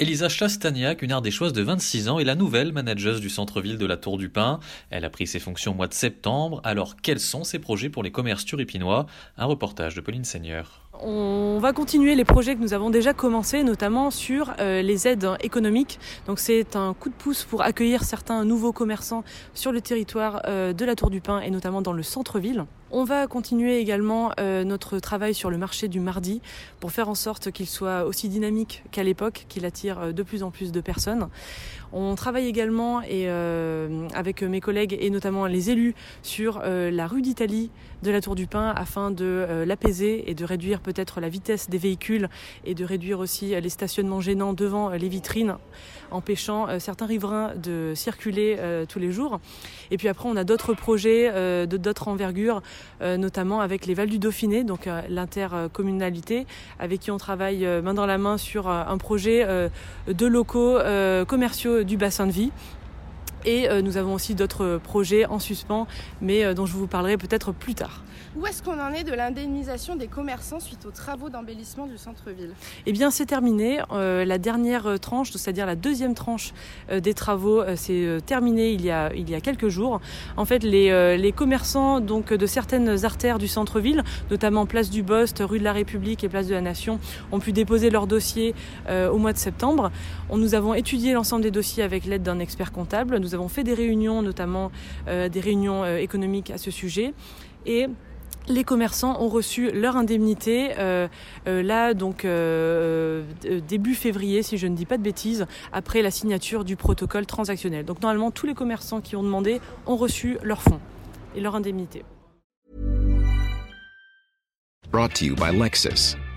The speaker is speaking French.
Elisa Chastagnac, une ardéchoise de 26 ans, est la nouvelle manageuse du centre-ville de la Tour du Pin. Elle a pris ses fonctions au mois de septembre. Alors, quels sont ses projets pour les commerces turipinois Un reportage de Pauline Seigneur. On va continuer les projets que nous avons déjà commencés, notamment sur euh, les aides économiques. Donc c'est un coup de pouce pour accueillir certains nouveaux commerçants sur le territoire euh, de la Tour du Pin et notamment dans le centre-ville. On va continuer également euh, notre travail sur le marché du mardi pour faire en sorte qu'il soit aussi dynamique qu'à l'époque, qu'il attire de plus en plus de personnes. On travaille également et, avec mes collègues et notamment les élus sur la rue d'Italie de la Tour du Pin afin de l'apaiser et de réduire peut-être la vitesse des véhicules et de réduire aussi les stationnements gênants devant les vitrines, empêchant euh, certains riverains de circuler euh, tous les jours. Et puis après, on a d'autres projets euh, de d'autres envergures, notamment avec les Vals du Dauphiné, donc l'intercommunalité, avec qui on travaille main dans la main sur un projet de locaux commerciaux du bassin de vie. Et nous avons aussi d'autres projets en suspens, mais dont je vous parlerai peut-être plus tard. Où est-ce qu'on en est de l'indemnisation des commerçants suite aux travaux d'embellissement du centre-ville? Eh bien, c'est terminé. Euh, la dernière euh, tranche, c'est-à-dire la deuxième tranche euh, des travaux, c'est terminé il y, a, il y a quelques jours. En fait, les, les commerçants donc, de certaines artères du centre-ville, notamment Place du Bost, rue de la République et Place de la Nation, ont pu déposer leur dossier au mois de septembre. On, nous avons étudié l'ensemble des dossiers avec l'aide d'un expert comptable. Nous avons fait des réunions, notamment des réunions économiques à ce sujet. Et les commerçants ont reçu leur indemnité euh, euh, là donc euh, début février si je ne dis pas de bêtises après la signature du protocole transactionnel. Donc normalement tous les commerçants qui ont demandé ont reçu leurs fonds et leur indemnité.